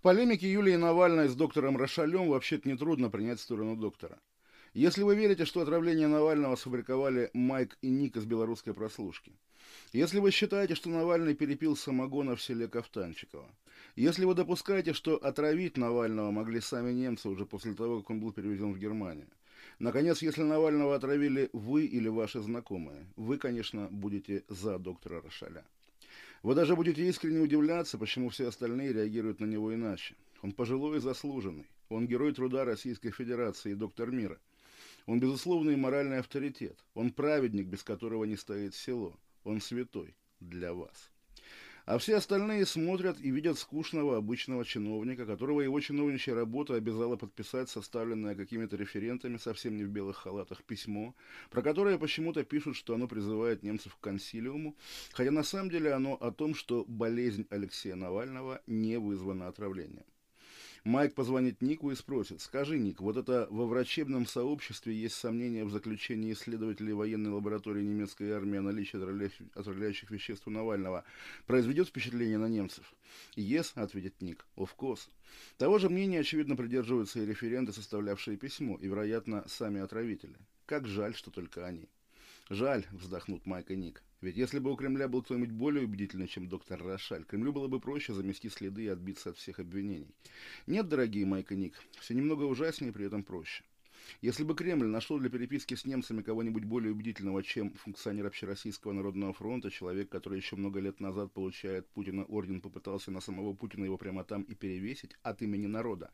В полемике Юлии Навальной с доктором Рошалем вообще-то нетрудно принять сторону доктора. Если вы верите, что отравление Навального сфабриковали Майк и Ник из белорусской прослушки, если вы считаете, что Навальный перепил самогона в селе Ковтанчиково, если вы допускаете, что отравить Навального могли сами немцы уже после того, как он был перевезен в Германию, наконец, если Навального отравили вы или ваши знакомые, вы, конечно, будете за доктора Рошаля. Вы даже будете искренне удивляться, почему все остальные реагируют на него иначе. Он пожилой и заслуженный. Он герой труда Российской Федерации и доктор мира. Он безусловный моральный авторитет. Он праведник, без которого не стоит село. Он святой для вас. А все остальные смотрят и видят скучного обычного чиновника, которого его чиновничья работа обязала подписать составленное какими-то референтами, совсем не в белых халатах, письмо, про которое почему-то пишут, что оно призывает немцев к консилиуму, хотя на самом деле оно о том, что болезнь Алексея Навального не вызвана отравлением. Майк позвонит Нику и спросит, скажи, Ник, вот это во врачебном сообществе есть сомнения в заключении исследователей военной лаборатории немецкой армии о наличии отравляющих веществ у Навального произведет впечатление на немцев? Yes, ответит Ник, of course. Того же мнения, очевидно, придерживаются и референты, составлявшие письмо, и, вероятно, сами отравители. Как жаль, что только они. Жаль, вздохнут Майк и Ник. Ведь если бы у Кремля был кто-нибудь более убедительный, чем доктор Рошаль, Кремлю было бы проще замести следы и отбиться от всех обвинений. Нет, дорогие Майк и Ник, все немного ужаснее при этом проще. Если бы Кремль нашел для переписки с немцами кого-нибудь более убедительного, чем функционер Общероссийского народного фронта, человек, который еще много лет назад получает Путина орден, попытался на самого Путина его прямо там и перевесить от имени народа,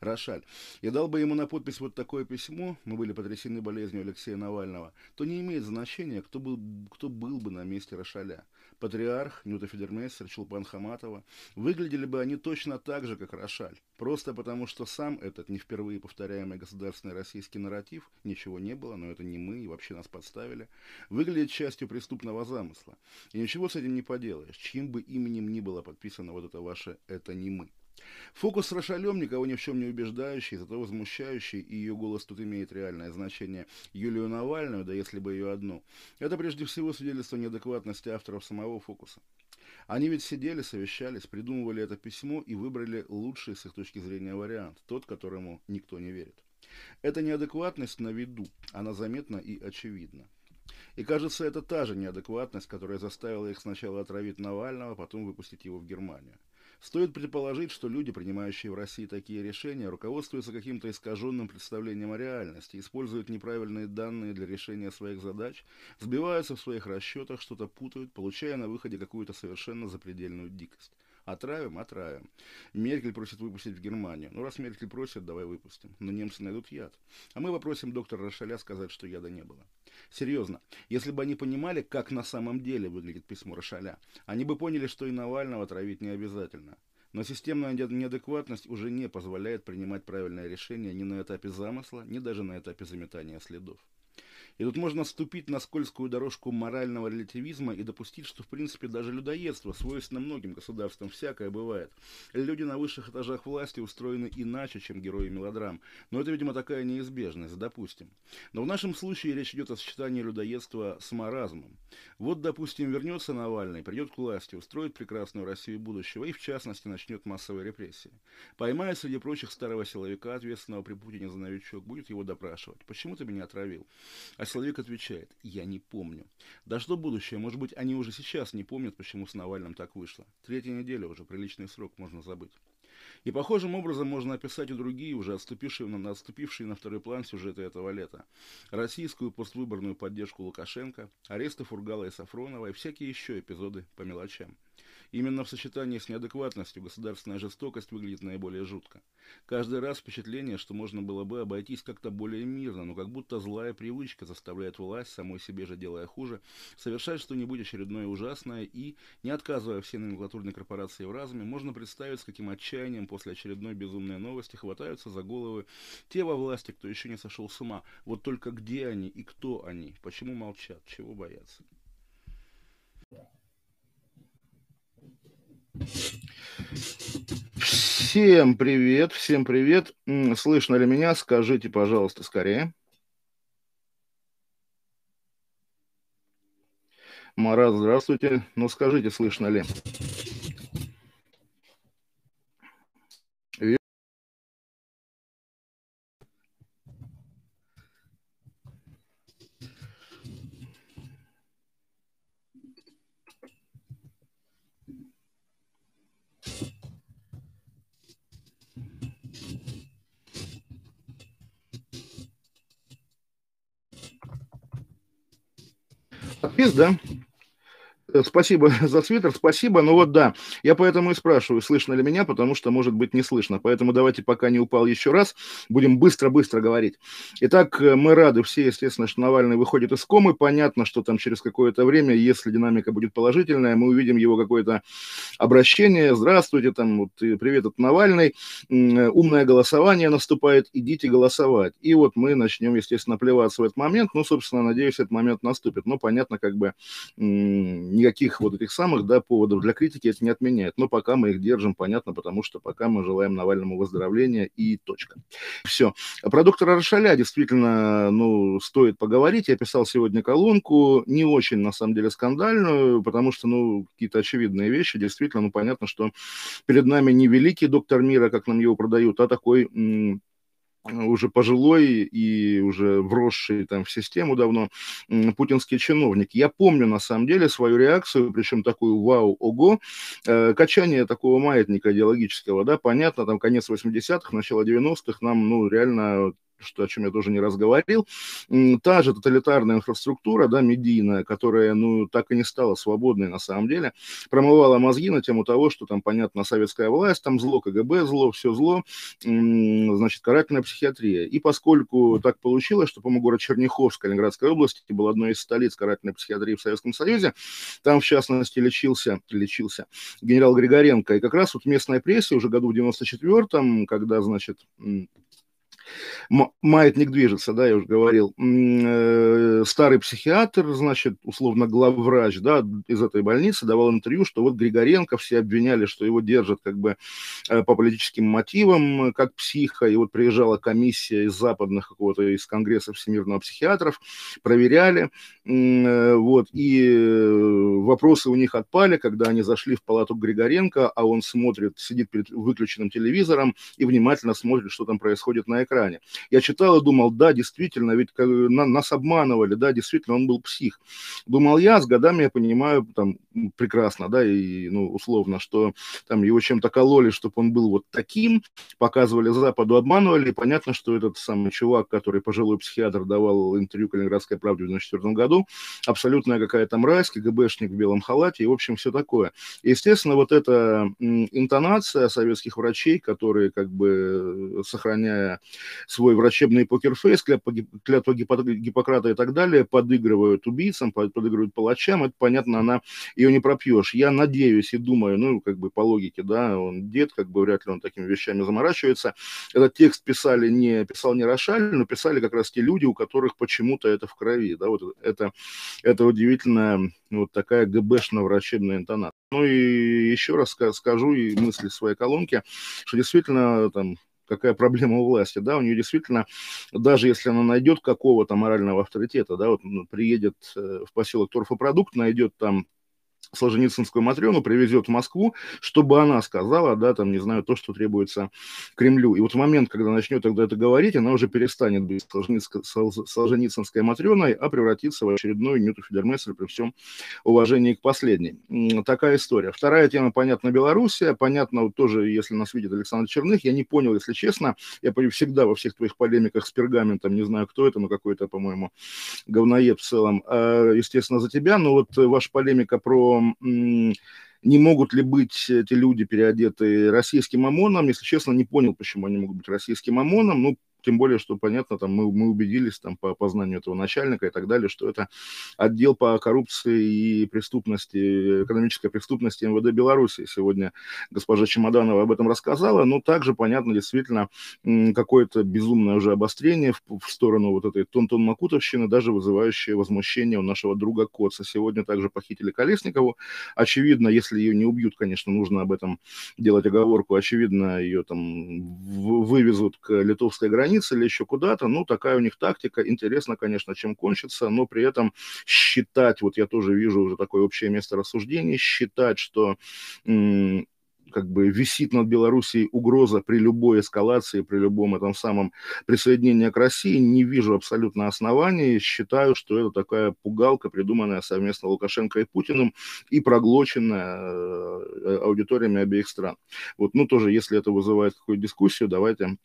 Рошаль, я дал бы ему на подпись вот такое письмо, мы были потрясены болезнью Алексея Навального, то не имеет значения, кто был, кто был бы на месте Рошаля. Патриарх, Нюта Федермейстер, Чулпан Хаматова, выглядели бы они точно так же, как Рошаль. Просто потому, что сам этот не впервые повторяемый государственный российский нарратив, ничего не было, но это не мы, и вообще нас подставили, выглядит частью преступного замысла. И ничего с этим не поделаешь, чьим бы именем ни было подписано вот это ваше «это не мы». Фокус Рошалем, никого ни в чем не убеждающий, зато возмущающий, и ее голос тут имеет реальное значение, Юлию Навальную, да если бы ее одну. Это прежде всего свидетельство неадекватности авторов самого фокуса. Они ведь сидели, совещались, придумывали это письмо и выбрали лучший с их точки зрения вариант, тот, которому никто не верит. Эта неадекватность на виду, она заметна и очевидна. И кажется, это та же неадекватность, которая заставила их сначала отравить Навального, потом выпустить его в Германию. Стоит предположить, что люди, принимающие в России такие решения, руководствуются каким-то искаженным представлением о реальности, используют неправильные данные для решения своих задач, сбиваются в своих расчетах, что-то путают, получая на выходе какую-то совершенно запредельную дикость. Отравим, отравим. Меркель просит выпустить в Германию. Ну, раз Меркель просит, давай выпустим. Но немцы найдут яд. А мы попросим доктора Рошаля сказать, что яда не было. Серьезно, если бы они понимали, как на самом деле выглядит письмо Рошаля, они бы поняли, что и Навального травить не обязательно. Но системная неадекватность уже не позволяет принимать правильное решение ни на этапе замысла, ни даже на этапе заметания следов. И тут можно ступить на скользкую дорожку морального релятивизма и допустить, что в принципе даже людоедство свойственно многим государствам, всякое бывает. Люди на высших этажах власти устроены иначе, чем герои мелодрам. Но это, видимо, такая неизбежность, допустим. Но в нашем случае речь идет о сочетании людоедства с маразмом. Вот, допустим, вернется Навальный, придет к власти, устроит прекрасную Россию будущего и, в частности, начнет массовые репрессии. Поймает среди прочих старого силовика, ответственного при Путине за новичок, будет его допрашивать. Почему ты меня отравил? А человек отвечает, я не помню. Да что будущее, может быть, они уже сейчас не помнят, почему с Навальным так вышло. Третья неделя уже, приличный срок, можно забыть. И похожим образом можно описать и другие, уже отступившие на, отступившие на второй план сюжеты этого лета. Российскую поствыборную поддержку Лукашенко, аресты Фургала и Сафронова и всякие еще эпизоды по мелочам. Именно в сочетании с неадекватностью государственная жестокость выглядит наиболее жутко. Каждый раз впечатление, что можно было бы обойтись как-то более мирно, но как будто злая привычка заставляет власть, самой себе же делая хуже, совершать что-нибудь очередное ужасное и, не отказывая всей номенклатурной корпорации в разуме, можно представить, с каким отчаянием после очередной безумной новости хватаются за головы те во власти, кто еще не сошел с ума. Вот только где они и кто они, почему молчат, чего боятся. Всем привет, всем привет. Слышно ли меня? Скажите, пожалуйста, скорее. Марат, здравствуйте. Ну, скажите, слышно ли? Да? Э, спасибо за твиттер, спасибо. Ну вот да, я поэтому и спрашиваю, слышно ли меня, потому что, может быть, не слышно. Поэтому давайте, пока не упал еще раз, будем быстро-быстро говорить. Итак, э, мы рады все, естественно, что Навальный выходит из комы. Понятно, что там через какое-то время, если динамика будет положительная, мы увидим его какое-то обращение. Здравствуйте, там, вот, привет от Навальный. Э, умное голосование наступает, идите голосовать. И вот мы начнем, естественно, плеваться в этот момент. Ну, собственно, надеюсь, этот момент наступит. Но понятно, как бы никаких вот этих самых, да, поводов для критики это не отменяет. Но пока мы их держим, понятно, потому что пока мы желаем Навальному выздоровления и точка. Все. Про доктора Рошаля действительно, ну, стоит поговорить. Я писал сегодня колонку, не очень, на самом деле, скандальную, потому что, ну, какие-то очевидные вещи. Действительно, ну, понятно, что перед нами не великий доктор мира, как нам его продают, а такой уже пожилой и уже вросший там в систему давно путинский чиновник. Я помню, на самом деле, свою реакцию, причем такую вау-ого, э, качание такого маятника идеологического, да, понятно, там конец 80-х, начало 90-х, нам, ну, реально что, о чем я тоже не раз говорил, та же тоталитарная инфраструктура, да, медийная, которая, ну, так и не стала свободной на самом деле, промывала мозги на тему того, что там, понятно, советская власть, там зло, КГБ зло, все зло, значит, карательная психиатрия. И поскольку так получилось, что, по-моему, город Черняховск Калининградской области был одной из столиц карательной психиатрии в Советском Союзе, там, в частности, лечился, лечился генерал Григоренко. И как раз вот в местной прессе уже году в 94-м, когда, значит, маятник движется, да, я уже говорил. Э, старый психиатр, значит, условно главврач, да, из этой больницы давал интервью, что вот Григоренко все обвиняли, что его держат как бы э, по политическим мотивам, как психа, и вот приезжала комиссия из западных какого-то, из Конгресса всемирного психиатров, проверяли, э, вот, и вопросы у них отпали, когда они зашли в палату Григоренко, а он смотрит, сидит перед выключенным телевизором и внимательно смотрит, что там происходит на экране экране. Я читал и думал, да, действительно, ведь нас обманывали, да, действительно, он был псих. Думал я, с годами я понимаю там прекрасно, да, и, ну, условно, что там его чем-то кололи, чтобы он был вот таким, показывали Западу, обманывали, и понятно, что этот самый чувак, который пожилой психиатр давал интервью Калининградской правде в 1994 году, абсолютная какая-то мразь, КГБшник в белом халате, и, в общем, все такое. естественно, вот эта интонация советских врачей, которые, как бы, сохраняя свой врачебный покерфейс, клятва Гиппократа и так далее, подыгрывают убийцам, подыгрывают палачам, это, понятно, она ее не пропьешь. Я надеюсь и думаю, ну, как бы по логике, да, он дед, как бы вряд ли он такими вещами заморачивается. Этот текст писали не, писал не Рошаль, но писали как раз те люди, у которых почему-то это в крови, да, вот это, это удивительная вот такая ГБшно-врачебная интонация. Ну и еще раз скажу и мысли своей колонки, что действительно там какая проблема у власти, да, у нее действительно, даже если она найдет какого-то морального авторитета, да, вот приедет э, в поселок Торфопродукт, найдет там Солженицынскую Матрёну привезет в Москву, чтобы она сказала, да, там, не знаю, то, что требуется Кремлю. И вот в момент, когда начнет тогда это говорить, она уже перестанет быть Солженицынской Матрёной, а превратится в очередную Нюту Фидермессер при всем уважении к последней. Такая история. Вторая тема, понятно, Белоруссия. Понятно, вот тоже, если нас видит Александр Черных, я не понял, если честно, я всегда во всех твоих полемиках с пергаментом, не знаю, кто это, но какой-то, по-моему, говноед в целом, а, естественно, за тебя, но вот ваша полемика про не могут ли быть эти люди переодеты российским ОМОНом. Если честно, не понял, почему они могут быть российским ОМОНом. Ну, тем более, что, понятно, там мы, мы убедились там по познанию этого начальника и так далее, что это отдел по коррупции и преступности, экономической преступности МВД Беларуси. Сегодня госпожа Чемоданова об этом рассказала, но также, понятно, действительно, какое-то безумное уже обострение в, в сторону вот этой Тонтон Макутовщины, даже вызывающее возмущение у нашего друга Коца. Сегодня также похитили Колесникову. Очевидно, если ее не убьют, конечно, нужно об этом делать оговорку, очевидно, ее там вывезут к литовской границе, границы или еще куда-то. Ну, такая у них тактика. Интересно, конечно, чем кончится, но при этом считать, вот я тоже вижу уже такое общее место рассуждений, считать, что как бы висит над Белоруссией угроза при любой эскалации, при любом этом самом присоединении к России, не вижу абсолютно оснований. Считаю, что это такая пугалка, придуманная совместно Лукашенко и Путиным и проглоченная э, аудиториями обеих стран. Вот, ну, тоже, если это вызывает какую-то дискуссию, давайте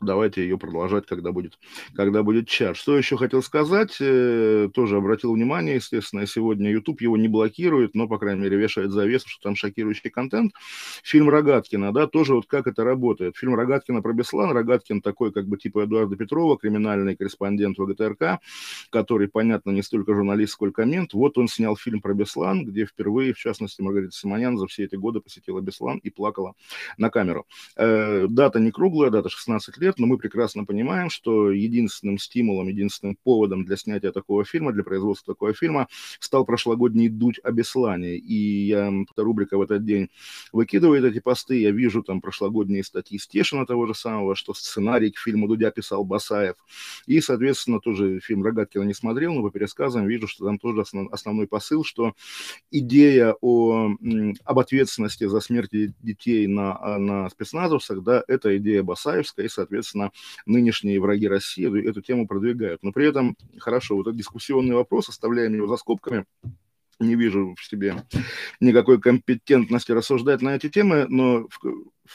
давайте ее продолжать, когда будет, когда будет чат. Что еще хотел сказать? Э, тоже обратил внимание, естественно, сегодня YouTube его не блокирует, но, по крайней мере, вешает завесу, что там шокирующий контент. Фильм Рогаткина, да, тоже вот как это работает. Фильм Рогаткина про Беслан. Рогаткин такой, как бы, типа Эдуарда Петрова, криминальный корреспондент ВГТРК, который, понятно, не столько журналист, сколько мент. Вот он снял фильм про Беслан, где впервые, в частности, Маргарита Симонян за все эти годы посетила Беслан и плакала на камеру. Э, дата не круглая, дата 16 лет, но мы прекрасно понимаем, что единственным стимулом, единственным поводом для снятия такого фильма, для производства такого фильма стал прошлогодний «Дудь о Беслане». И я, эта рубрика в этот день выкидывает эти посты, я вижу там прошлогодние статьи Стешина того же самого, что сценарий к фильму Дудя писал Басаев. И, соответственно, тоже фильм Рогаткина не смотрел, но по пересказам вижу, что там тоже основ, основной посыл, что идея о, об ответственности за смерть детей на, на спецназовцах, да, это идея Басаевская, и, соответственно, соответственно, нынешние враги России эту тему продвигают. Но при этом, хорошо, вот этот дискуссионный вопрос, оставляем его за скобками, не вижу в себе никакой компетентности рассуждать на эти темы, но в,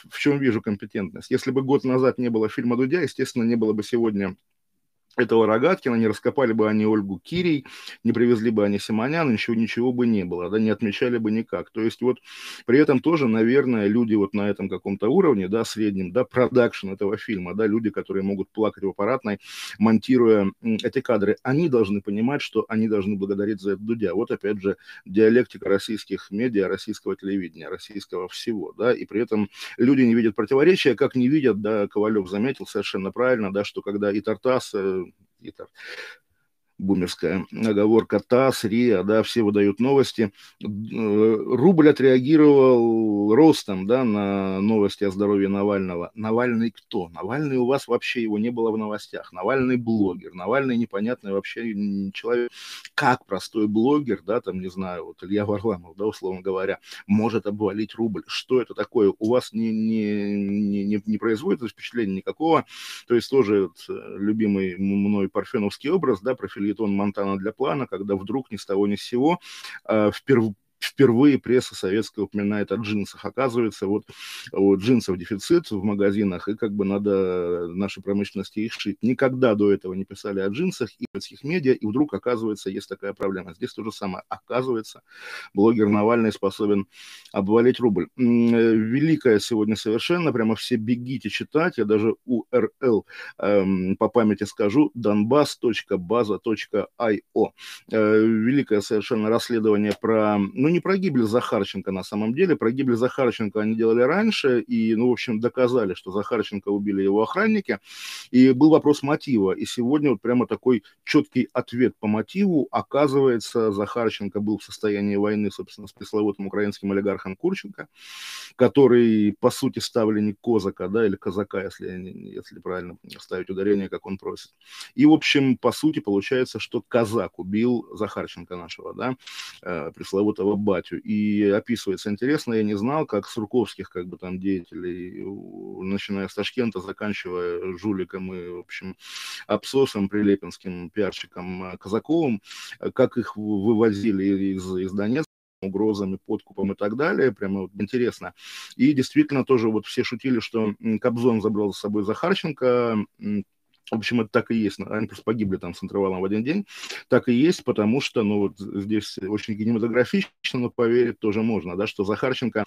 в чем вижу компетентность? Если бы год назад не было фильма Дудя, естественно, не было бы сегодня этого Рогаткина, не раскопали бы они Ольгу Кирий, не привезли бы они Симонян, ничего, ничего бы не было, да, не отмечали бы никак. То есть вот при этом тоже, наверное, люди вот на этом каком-то уровне, да, среднем, да, продакшн этого фильма, да, люди, которые могут плакать в аппаратной, монтируя эти кадры, они должны понимать, что они должны благодарить за это Дудя. Вот опять же диалектика российских медиа, российского телевидения, российского всего, да, и при этом люди не видят противоречия, как не видят, да, Ковалев заметил совершенно правильно, да, что когда и Тартас э, какие-то бумерская оговорка ТАСС, РИА, да, все выдают новости. Э, рубль отреагировал ростом, да, на новости о здоровье Навального. Навальный кто? Навальный у вас вообще его не было в новостях. Навальный блогер, Навальный непонятный вообще человек. Как простой блогер, да, там, не знаю, вот Илья Варламов, да, условно говоря, может обвалить рубль? Что это такое? У вас не, не, не, не производит впечатления никакого? То есть тоже вот, э, любимый мной парфеновский образ, да, профиль фильетон Монтана для плана, когда вдруг ни с того ни с сего э, впервые пресса советская упоминает о джинсах. Оказывается, вот у джинсов дефицит в магазинах, и как бы надо нашей промышленности их шить. Никогда до этого не писали о джинсах и в медиа, и вдруг, оказывается, есть такая проблема. Здесь то же самое. Оказывается, блогер Навальный способен обвалить рубль. Э, великая сегодня совершенно, прямо все бегите читать, я даже URL эм, по памяти скажу, donbass.baza.io. Э, великое совершенно расследование про, ну, не про гибель Захарченко на самом деле. Про гибель Захарченко они делали раньше и, ну, в общем, доказали, что Захарченко убили его охранники. И был вопрос мотива. И сегодня вот прямо такой четкий ответ по мотиву. Оказывается, Захарченко был в состоянии войны, собственно, с пресловутым украинским олигархом Курченко, который, по сути, ставленник Козака, да, или Казака, если, если правильно ставить ударение, как он просит. И, в общем, по сути, получается, что Казак убил Захарченко нашего, да, э, пресловутого батю. И описывается интересно, я не знал, как Сурковских, как бы там деятелей, начиная с Ташкента, заканчивая жуликом и, в общем, абсосом прилепинским пиарщиком э, Казаковым, э, как их вывозили из, из Донецка угрозами, подкупом и так далее. Прямо вот интересно. И действительно тоже вот все шутили, что Кобзон забрал с собой Захарченко, в общем, это так и есть. Они просто погибли там с интервалом в один день. Так и есть, потому что, ну, вот здесь очень кинематографично, но поверить тоже можно, да, что Захарченко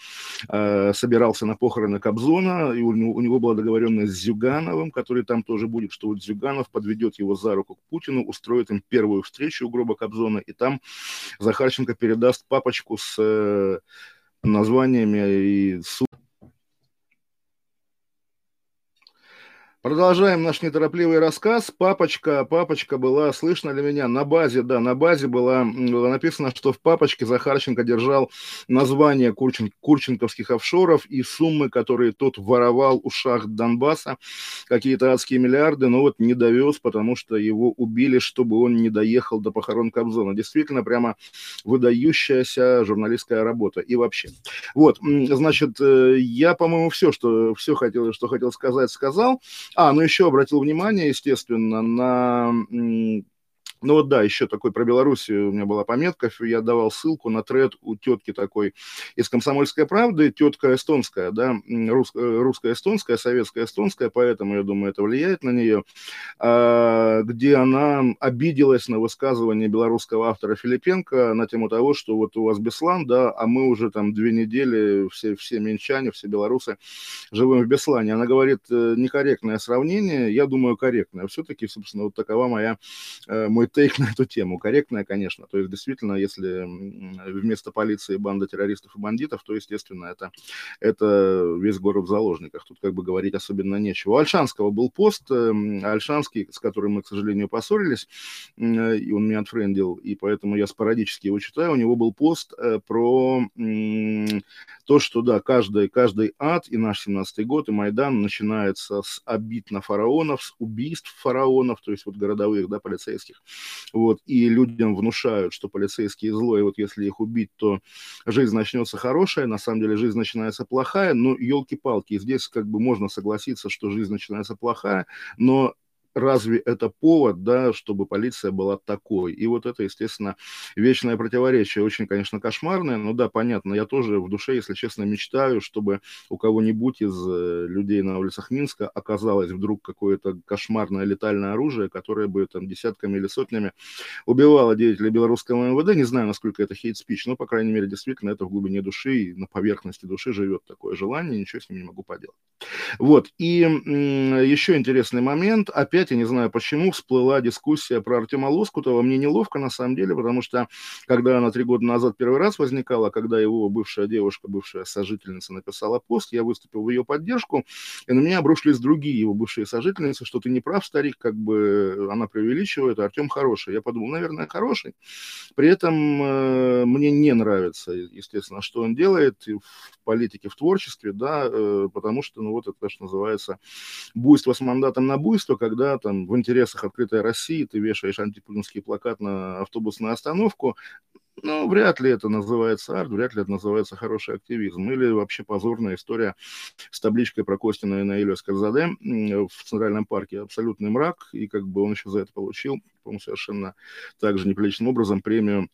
э, собирался на похороны Кобзона, и у него, у него была договоренность с Зюгановым, который там тоже будет, что вот Зюганов подведет его за руку к Путину, устроит им первую встречу у гроба Кобзона, и там Захарченко передаст папочку с э, названиями и с Продолжаем наш неторопливый рассказ. Папочка, папочка была, слышно ли меня, на базе, да, на базе была, было написано, что в папочке Захарченко держал название Курчин, курченковских офшоров и суммы, которые тот воровал у шахт Донбасса, какие-то адские миллиарды, но вот не довез, потому что его убили, чтобы он не доехал до похорон Кобзона. Действительно, прямо выдающаяся журналистская работа. И вообще. Вот, значит, э, я, по-моему, все, что, все хотел, что хотел сказать, сказал. А, ну еще обратил внимание, естественно, на Ну вот да, еще такой про Белоруссию у меня была пометка, я давал ссылку на тред у тетки такой из «Комсомольской правды», тетка эстонская, да, рус, э, русская эстонская, советская эстонская, поэтому, я думаю, это влияет на нее, а, где она обиделась на высказывание белорусского автора Филипенко на тему того, что вот у вас Беслан, да, а мы уже там две недели, все, все менчане, все белорусы живем в Беслане. Она говорит, э, некорректное сравнение, я думаю, корректное. Все-таки, собственно, вот такова моя, э, мой тейк на эту тему. Корректная, конечно. То есть, действительно, если вместо полиции банда террористов и бандитов, то, естественно, это, это весь город в заложниках. Тут как бы говорить особенно нечего. У Альшанского был пост, эм, Альшанский, с которым мы, к сожалению, поссорились, и он меня отфрендил, и поэтому я спорадически его читаю. У него был пост э, про то, что, да, каждый, каждый ад, и наш 17-й год, и Майдан начинается с обид на фараонов, с убийств фараонов, то есть вот городовых, да, полицейских, вот, и людям внушают, что полицейские зло, и вот если их убить, то жизнь начнется хорошая, на самом деле жизнь начинается плохая, но елки-палки, здесь как бы можно согласиться, что жизнь начинается плохая, но разве это повод, да, чтобы полиция была такой? И вот это, естественно, вечное противоречие, очень, конечно, кошмарное, но да, понятно, я тоже в душе, если честно, мечтаю, чтобы у кого-нибудь из э, людей на улицах Минска оказалось вдруг какое-то кошмарное летальное оружие, которое бы там десятками или сотнями убивало деятелей белорусского МВД, не знаю, насколько это хейт-спич, но, по крайней мере, действительно, это в глубине души и на поверхности души живет такое желание, ничего с ним не могу поделать. Вот, и еще интересный момент, опять я не знаю почему, всплыла дискуссия про Артема Лоскутова. Мне неловко, на самом деле, потому что, когда она три года назад первый раз возникала, когда его бывшая девушка, бывшая сожительница написала пост, я выступил в ее поддержку, и на меня обрушились другие его бывшие сожительницы, что ты не прав, старик, как бы она преувеличивает, а Артем хороший. Я подумал, наверное, хороший. При этом э, мне не нравится, естественно, что он делает в политике, в творчестве, да, э, потому что, ну вот это, что называется, буйство с мандатом на буйство, когда там в интересах открытой России ты вешаешь антипутинский плакат на автобусную остановку, ну, вряд ли это называется арт, вряд ли это называется хороший активизм. Или вообще позорная история с табличкой про Костина и Наилю Скарзаде в Центральном парке. Абсолютный мрак, и как бы он еще за это получил, по-моему, совершенно также неприличным образом премию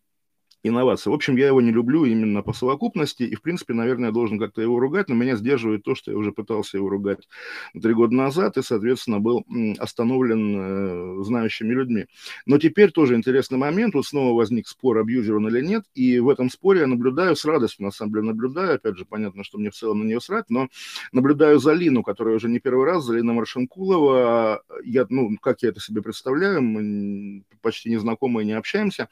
инновации. В общем, я его не люблю именно по совокупности, и, в принципе, наверное, я должен как-то его ругать, но меня сдерживает то, что я уже пытался его ругать три года назад, и, соответственно, был остановлен э, знающими людьми. Но теперь тоже интересный момент, вот снова возник спор, абьюзер он или нет, и в этом споре я наблюдаю с радостью, на самом деле, наблюдаю, опять же, понятно, что мне в целом на нее срать, но наблюдаю за Лину, которая уже не первый раз, за Лина Маршинкулова, я, ну, как я это себе представляю, мы почти не знакомы и не общаемся,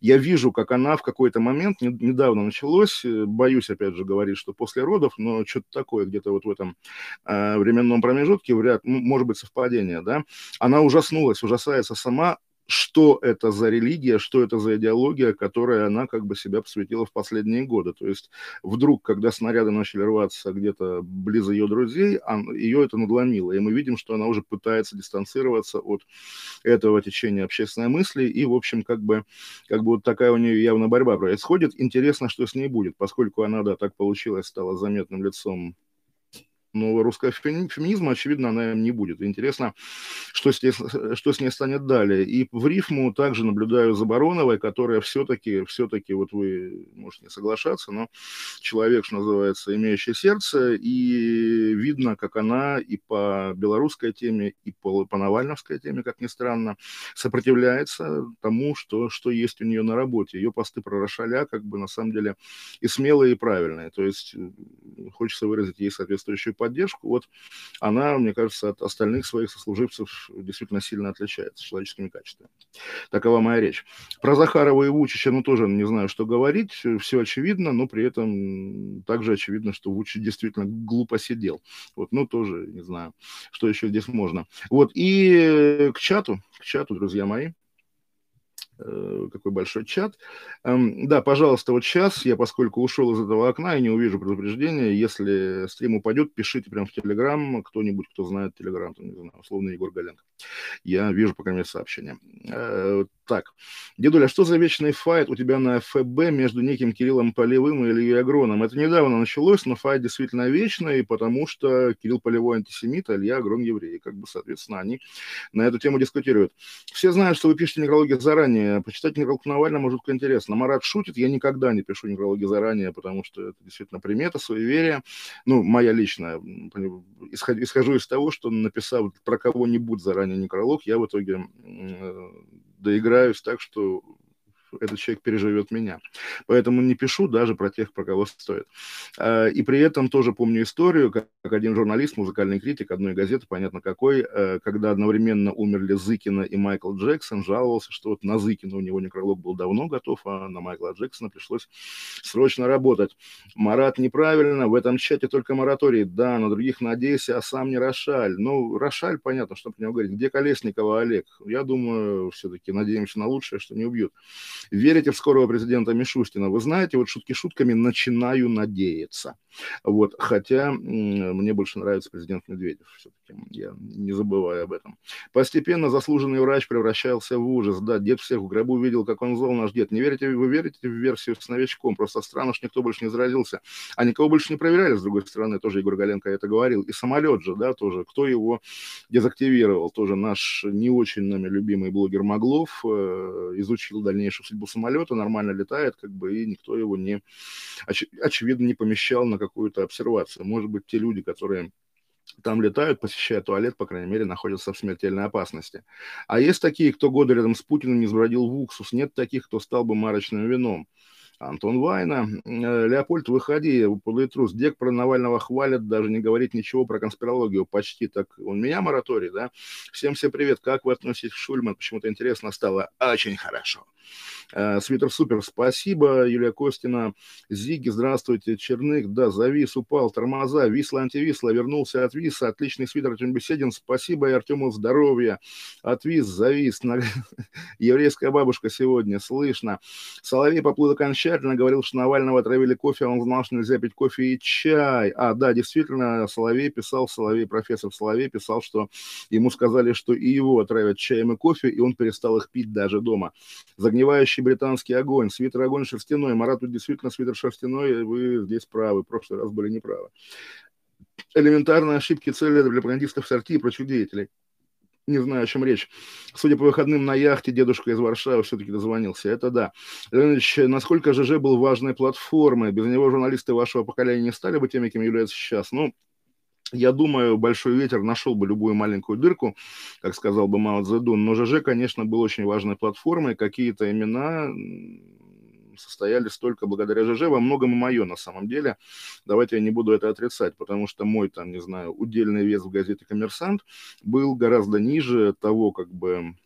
я вижу, как она в какой-то момент, не, недавно началось, э, боюсь опять же говорить, что после родов, но что-то такое где-то вот в этом э, временном промежутке, вряд, может быть совпадение, да, она ужаснулась, ужасается сама что это за религия, что это за идеология, которой она как бы себя посвятила в последние годы. То есть вдруг, когда снаряды начали рваться где-то близ ее друзей, ее это надломило. И мы видим, что она уже пытается дистанцироваться от этого течения общественной мысли. И, в общем, как бы, как бы вот такая у нее явно борьба происходит. Интересно, что с ней будет, поскольку она, да, так получилось, стала заметным лицом нового русского феминизма, очевидно, она не будет. Интересно, что с, ней, что с ней станет далее. И в рифму также наблюдаю за Бароновой, которая все-таки, все-таки, вот вы можете не соглашаться, но человек, что называется, имеющий сердце, и видно, как она и по белорусской теме, и по, по навальновской теме, как ни странно, сопротивляется тому, что, что есть у нее на работе. Ее посты про Рошаля, как бы, на самом деле, и смелые, и правильные. То есть, хочется выразить ей соответствующую поддержку, вот она, мне кажется, от остальных своих сослуживцев действительно сильно отличается человеческими качествами. Такова моя речь. Про Захарова и Вучича, ну, тоже не знаю, что говорить, все очевидно, но при этом также очевидно, что Вучич действительно глупо сидел. Вот, ну, тоже не знаю, что еще здесь можно. Вот, и к чату, к чату, друзья мои, какой большой чат. Эм, да, пожалуйста, вот сейчас я, поскольку ушел из этого окна и не увижу предупреждения, если стрим упадет, пишите прямо в Телеграм, кто-нибудь, кто знает Телеграм, не знаю, условно Егор Галенко. Я вижу, по крайней мере, сообщение. Э, Так, дедуля, что за вечный файт у тебя на ФБ между неким Кириллом Полевым и Ильей Агроном? Это недавно началось, но файт действительно вечный, потому что Кирилл Полевой антисемит, а Илья Агрон еврей. Как бы, соответственно, они на эту тему дискутируют. Все знают, что вы пишете некрологи заранее. Почитать некролог Навального жутко интересно. Марат шутит, я никогда не пишу некрологи заранее, потому что это действительно примета, суеверие. Ну, моя личная. Исхожу из того, что написав про кого-нибудь заранее некролог, я в итоге доиграюсь так, что этот человек переживет меня. Поэтому не пишу даже про тех, про кого стоит. А, и при этом тоже помню историю, как один журналист, музыкальный критик одной газеты, понятно какой, э, когда одновременно умерли Зыкина и Майкл Джексон, жаловался, что вот на Зыкина у него некролог был давно готов, а на Майкла Джексона пришлось срочно работать. Марат неправильно, в этом чате только мораторий, да, на других надейся, а сам не Рошаль. Ну, Рошаль, понятно, что про него говорить. Где Колесникова Олег? Я думаю, все-таки надеемся на лучшее, что не убьют. Верите в скорого президента Мишустина? Вы знаете, вот шутки шутками начинаю надеяться. Вот, хотя мне больше нравится президент Медведев все-таки, я не забываю об этом. Постепенно заслуженный врач превращался в ужас. Да, дед всех в гробу видел, как он зол наш дед. Не верите, вы верите в версию с новичком? Просто странно, что никто больше не заразился. А никого больше не проверяли, с другой стороны, тоже Егор Галенко это говорил. И самолет же, да, тоже, кто его дезактивировал? Тоже наш не очень нами любимый блогер Маглов э, изучил дальнейшую судьбу самолета, нормально летает, как бы, и никто его не, оч, очевидно, не помещал на какую-то обсервацию. Может быть, те люди, которые там летают, посещая туалет, по крайней мере, находятся в смертельной опасности. А есть такие, кто годы рядом с Путиным не сбродил в уксус, нет таких, кто стал бы марочным вином. Антон Вайна. Э, Леопольд, выходи, политрус. Дек про Навального хвалят, даже не говорит ничего про конспирологию. Почти так. У меня мораторий, да? Всем всем привет. Как вы относитесь к Шульман? Почему-то интересно стало. Очень хорошо. Э, Свитер супер, спасибо. Юлия Костина. Зиги, здравствуйте. Черных, да, завис, упал, тормоза. Висла, антивисла, вернулся от виса. Отличный свитер, Артем Беседин. Спасибо и Артему здоровья. Отвис, завис. Еврейская бабушка сегодня, слышно. Соловей поплыл окончательно тщательно говорил, что Навального отравили кофе, а он знал, что нельзя пить кофе и чай. А, да, действительно, Соловей писал, Соловей, профессор Соловей писал, что ему сказали, что и его отравят чаем и кофе, и он перестал их пить даже дома. Загнивающий британский огонь, свитер огонь шерстяной. Марат, действительно свитер шерстяной, вы здесь правы, в прошлый раз были неправы. Элементарные ошибки цели для пропагандистов сорти и прочих деятелей не знаю, о чем речь. Судя по выходным на яхте, дедушка из Варшавы все-таки дозвонился. Это да. Леонидович, насколько ЖЖ был важной платформой? Без него журналисты вашего поколения не стали бы теми, кем являются сейчас? Ну, я думаю, большой ветер нашел бы любую маленькую дырку, как сказал бы Мао Цзэдун. Но ЖЖ, конечно, был очень важной платформой. Какие-то имена состоялись только благодаря ЖЖ, во многом и мое на самом деле. Давайте я не буду это отрицать, потому что мой, там, не знаю, удельный вес в газете «Коммерсант» был гораздо ниже того, как бы,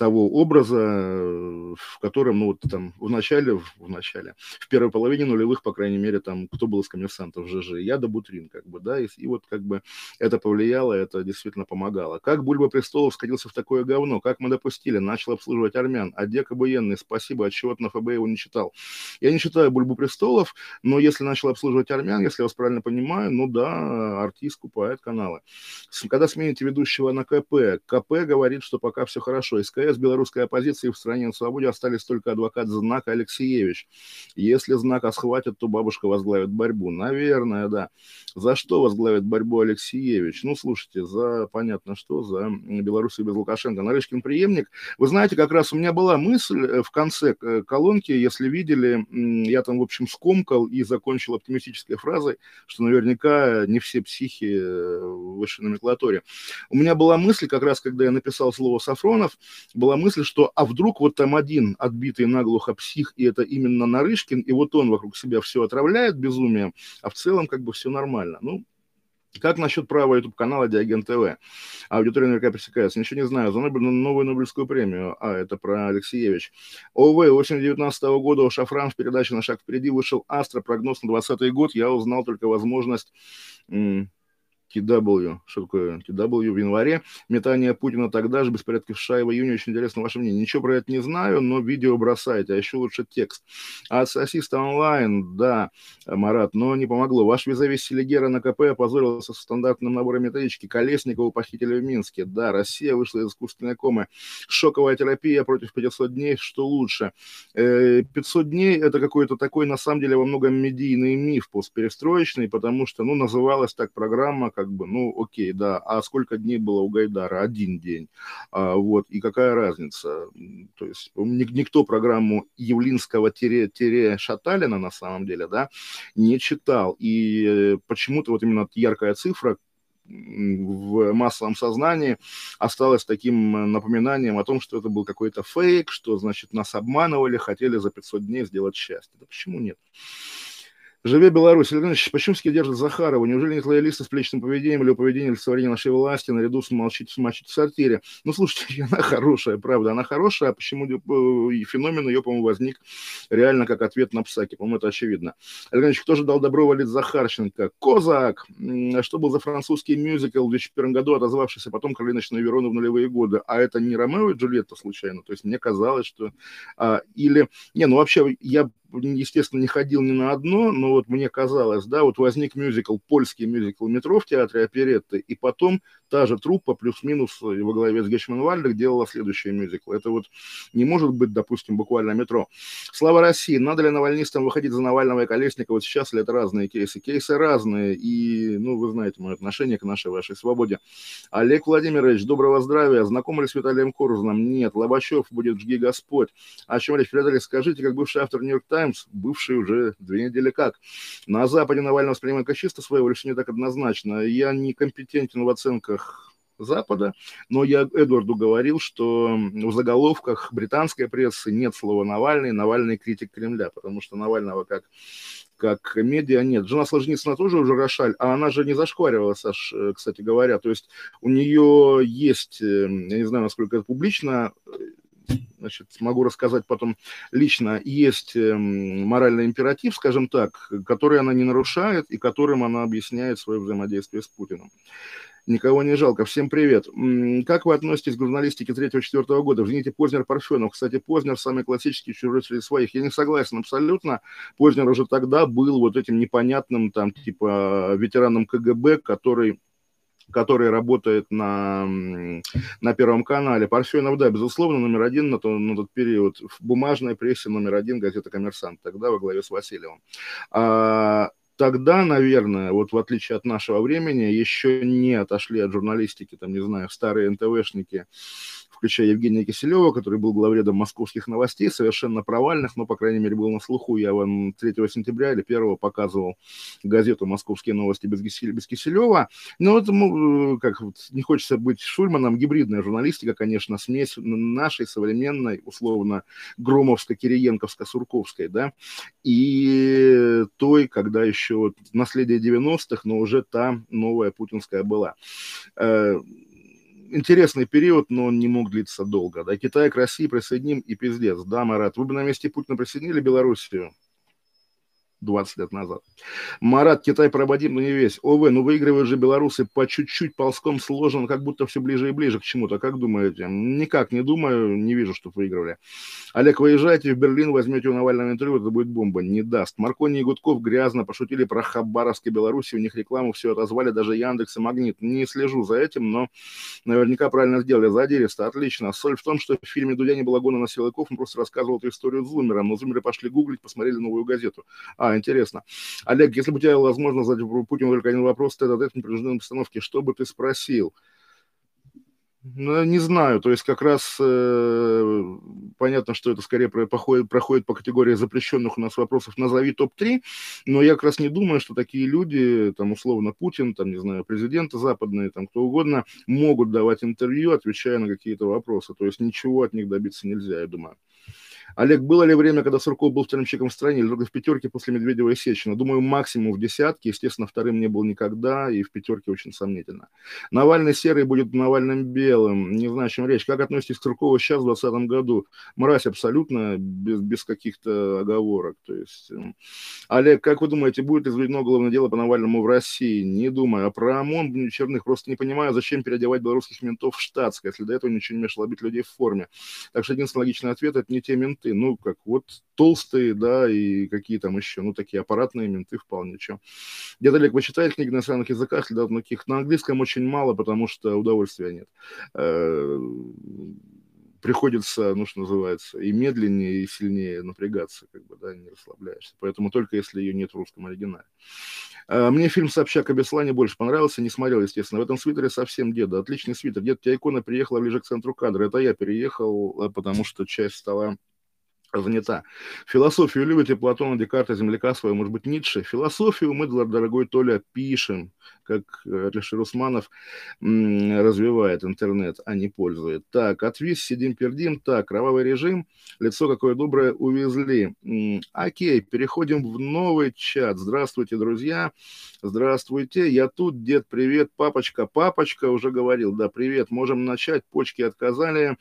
того образа, э, в котором, ну, вот там, в начале, в начале, в первой половине нулевых, по крайней мере, там, кто был из коммерсантов ЖЖ, я да Бутрин, как бы, да, и, и вот, как бы, это повлияло, это действительно помогало. Как Бульба Престолов скатился в такое говно, как мы допустили, начал обслуживать армян, а Дека Буенный, спасибо, отчего на ФБ его не читал. Я не читаю Бульбу Престолов, но если начал обслуживать армян, если я вас правильно понимаю, ну да, артист купает каналы. Когда смените ведущего на КП, КП говорит, что пока все хорошо, СКС с белорусской оппозиции в стране на свободе остались только адвокат знака Алексеевич. Если знака схватят, то бабушка возглавит борьбу. Наверное, да. За что возглавит борьбу Алексеевич? Ну, слушайте, за понятно что, за Белоруссию без Лукашенко. Нарышкин преемник. Вы знаете, как раз у меня была мысль э, в конце э, колонки, если видели, я там, в общем, скомкал и закончил оптимистической фразой, что наверняка не все психи э, в высшей номенклатуре. У меня была мысль, как раз когда я написал слово Сафронов, была мысль, что а вдруг вот там один отбитый наглухо псих, и это именно Нарышкин, и вот он вокруг себя все отравляет безумием, а в целом как бы все нормально. Ну, как насчет права YouTube-канала Диаген ТВ? Аудитория наверняка пересекается. Ничего не знаю. За Нобель, новую Нобелевскую премию. А, это про Алексеевич. ОВ, осень 2019 года у Шафран в передаче «На шаг впереди» вышел Астра, прогноз на 2020 год. Я узнал только возможность TW, что такое TW в январе, метание Путина тогда же, беспорядки в США в июне, очень интересно ваше мнение. Ничего про это не знаю, но видео бросайте, а еще лучше текст. А ассиста онлайн, да, Марат, но не помогло. Ваш визави Селигера на КП опозорился со стандартным набором методички. Колесникова похитили в Минске. Да, Россия вышла из искусственной комы. Шоковая терапия против 500 дней, что лучше? 500 э, дней – это какой-то такой, на самом деле, во многом медийный миф постперестроечный, потому что, ну, называлась так программа, как бы, ну, окей, да, а сколько дней было у Гайдара? Один день. А, вот, и какая разница? То есть никто программу Явлинского-Шаталина, на самом деле, да, не читал. И э, почему-то вот именно яркая цифра, в массовом сознании осталось таким напоминанием о том, что это был какой-то фейк, что, значит, нас обманывали, хотели за 500 дней сделать счастье. Да почему нет? Живе Беларусь. Александр Почумский держит Захарова. Неужели нет лоялисты с плечным поведением или поведением олицетворения нашей власти наряду с молчить, мочить в сортире? Ну, слушайте, она хорошая, правда, она хорошая, а почему э, и феномен ее, по-моему, возник реально как ответ на Псаки? По-моему, это очевидно. Александр кто же дал добро валить Захарченко? Козак! Что был за французский мюзикл в 2001 году, отозвавшийся потом «Короли ночной Вероны» в нулевые годы? А это не Ромео и Джульетта случайно? То есть мне казалось, что... А, или... Не, ну вообще, я естественно, не ходил ни на одно, но вот мне казалось, да, вот возник мюзикл, польский мюзикл «Метро» в театре оперетты, и потом та же труппа плюс-минус во главе с Гешман Вальдер делала следующий мюзикл. Это вот не может быть, допустим, буквально «Метро». Слава России! Надо ли навальнистам выходить за Навального и Колесника? Вот сейчас ли это разные кейсы? Кейсы разные, и, ну, вы знаете мое отношение к нашей вашей свободе. Олег Владимирович, доброго здравия. Знакомы ли с Виталием Корзуном? Нет. Лобачев будет «Жги Господь». О чем речь? Федор, скажите, как бывший автор «Нью-Йорк Таймс», бывший уже две недели как, на Западе Навального воспринимает как чисто своего, не так однозначно? Я не компетентен в оценках Запада, но я Эдварду говорил, что в заголовках британской прессы нет слова Навальный, Навальный критик Кремля, потому что Навального как как медиа нет. Жена Сложницына тоже уже Рошаль, а она же не зашкваривала, Саш, э, кстати говоря. То есть у нее есть, э, я не знаю, насколько это публично, значит, могу рассказать потом лично, есть эм, моральный императив, скажем так, который она не нарушает и которым она объясняет свое взаимодействие с Путиным. Никого не жалко. Всем привет. Как вы относитесь к журналистике 3-4 года? Извините, Познер Парфенов. Кстати, Познер самый классический чужой среди своих. Я не согласен абсолютно. Познер уже тогда был вот этим непонятным, там, типа, ветераном КГБ, который который работает на, на Первом канале. Парфенов, да, безусловно, номер один на, то, на тот период. В бумажной прессе номер один газета «Коммерсант», тогда во главе с Васильевым. А, тогда, наверное, вот в отличие от нашего времени, еще не отошли от журналистики, там, не знаю, старые НТВшники, включая Евгения Киселева, который был главредом московских новостей, совершенно провальных, но, по крайней мере, был на слуху. Я вам 3 сентября или 1 показывал газету «Московские новости» без, без Киселева. Но это, э, как не хочется быть Шульманом, гибридная журналистика, конечно, смесь нашей современной, условно, Громовско-Кириенковско-Сурковской, да, и той, когда еще вот наследие 90-х, но уже та новая путинская была э, интересный период, но он не мог длиться долго. Да, Китай к России присоединим и пиздец. Да, Марат, вы бы на месте Путина присоединили Белоруссию? 20 лет назад. Марат, Китай прободим, но не весь. ОВ, ну выигрывают же белорусы по чуть-чуть ползком сложен, как будто все ближе и ближе к чему-то. Как думаете? Никак не думаю, не вижу, что выигрывали. Олег, выезжайте в Берлин, возьмете у Навального интервью, это будет бомба. Не даст. Маркони и Гудков грязно пошутили про Хабаровск и Беларуси, у них рекламу все отозвали, даже Яндекс и Магнит. Не слежу за этим, но наверняка правильно сделали. Задиристо, отлично. Соль в том, что в фильме Дудя не было гона на силовиков, он просто рассказывал эту историю Зумером, но Зумеры пошли гуглить, посмотрели новую газету. А, интересно. Олег, если бы у тебя возможно задать Путину только один вопрос, то это в непринужденной обстановке, что бы ты спросил? Ну, не знаю, то есть как раз э, понятно, что это скорее проходит, проходит по категории запрещенных у нас вопросов «назови топ-3», но я как раз не думаю, что такие люди, там, условно, Путин, там, не знаю, президенты западные, там, кто угодно, могут давать интервью, отвечая на какие-то вопросы, то есть ничего от них добиться нельзя, я думаю. Олег, было ли время, когда Сурков был вторым человеком в стране, или только в пятерке после Медведева и Сечина? Думаю, максимум в десятке. Естественно, вторым не был никогда, и в пятерке очень сомнительно. Навальный серый будет Навальным белым. Не знаю, о чем речь. Как относитесь к Суркову сейчас, в 2020 году? Мразь абсолютно, без, без каких-то оговорок. То есть, эм, Олег, как вы думаете, будет изведено уголовное дело по Навальному в России? Не думаю. А про ОМОН черных просто не понимаю, зачем переодевать белорусских ментов в штатское, если до этого ничего не мешало бить людей в форме. Так что единственный логичный ответ – это не те менты. Ну, как вот толстые, да, и какие там еще, ну, такие аппаратные менты вполне что. Дед Олег, вы читаете книги на иностранных языках или да, на каких? На английском очень мало, потому что удовольствия нет э, приходится, ну, что называется, и медленнее, и сильнее напрягаться, как бы, да, не расслабляешься. Поэтому только если ее нет в русском оригинале. А, мне фильм «Собчак о Беслане» больше понравился, не смотрел, естественно. В этом свитере совсем деда. Отличный свитер. Дед, у тебя икона приехала ближе к центру кадра. Это я переехал, а, потому что часть стола занята. Философию любите Платона, Декарта, земляка своего, может быть, Ницше. Философию мы, дорогой Толя, пишем, как Алишер Усманов развивает интернет, а не пользует. Так, отвис, сидим, пердим. Так, кровавый режим, лицо какое доброе, увезли. Окей, переходим в новый чат. Здравствуйте, друзья. Здравствуйте, я тут, дед, привет, папочка. Папочка уже говорил, да, привет, можем начать, почки отказали.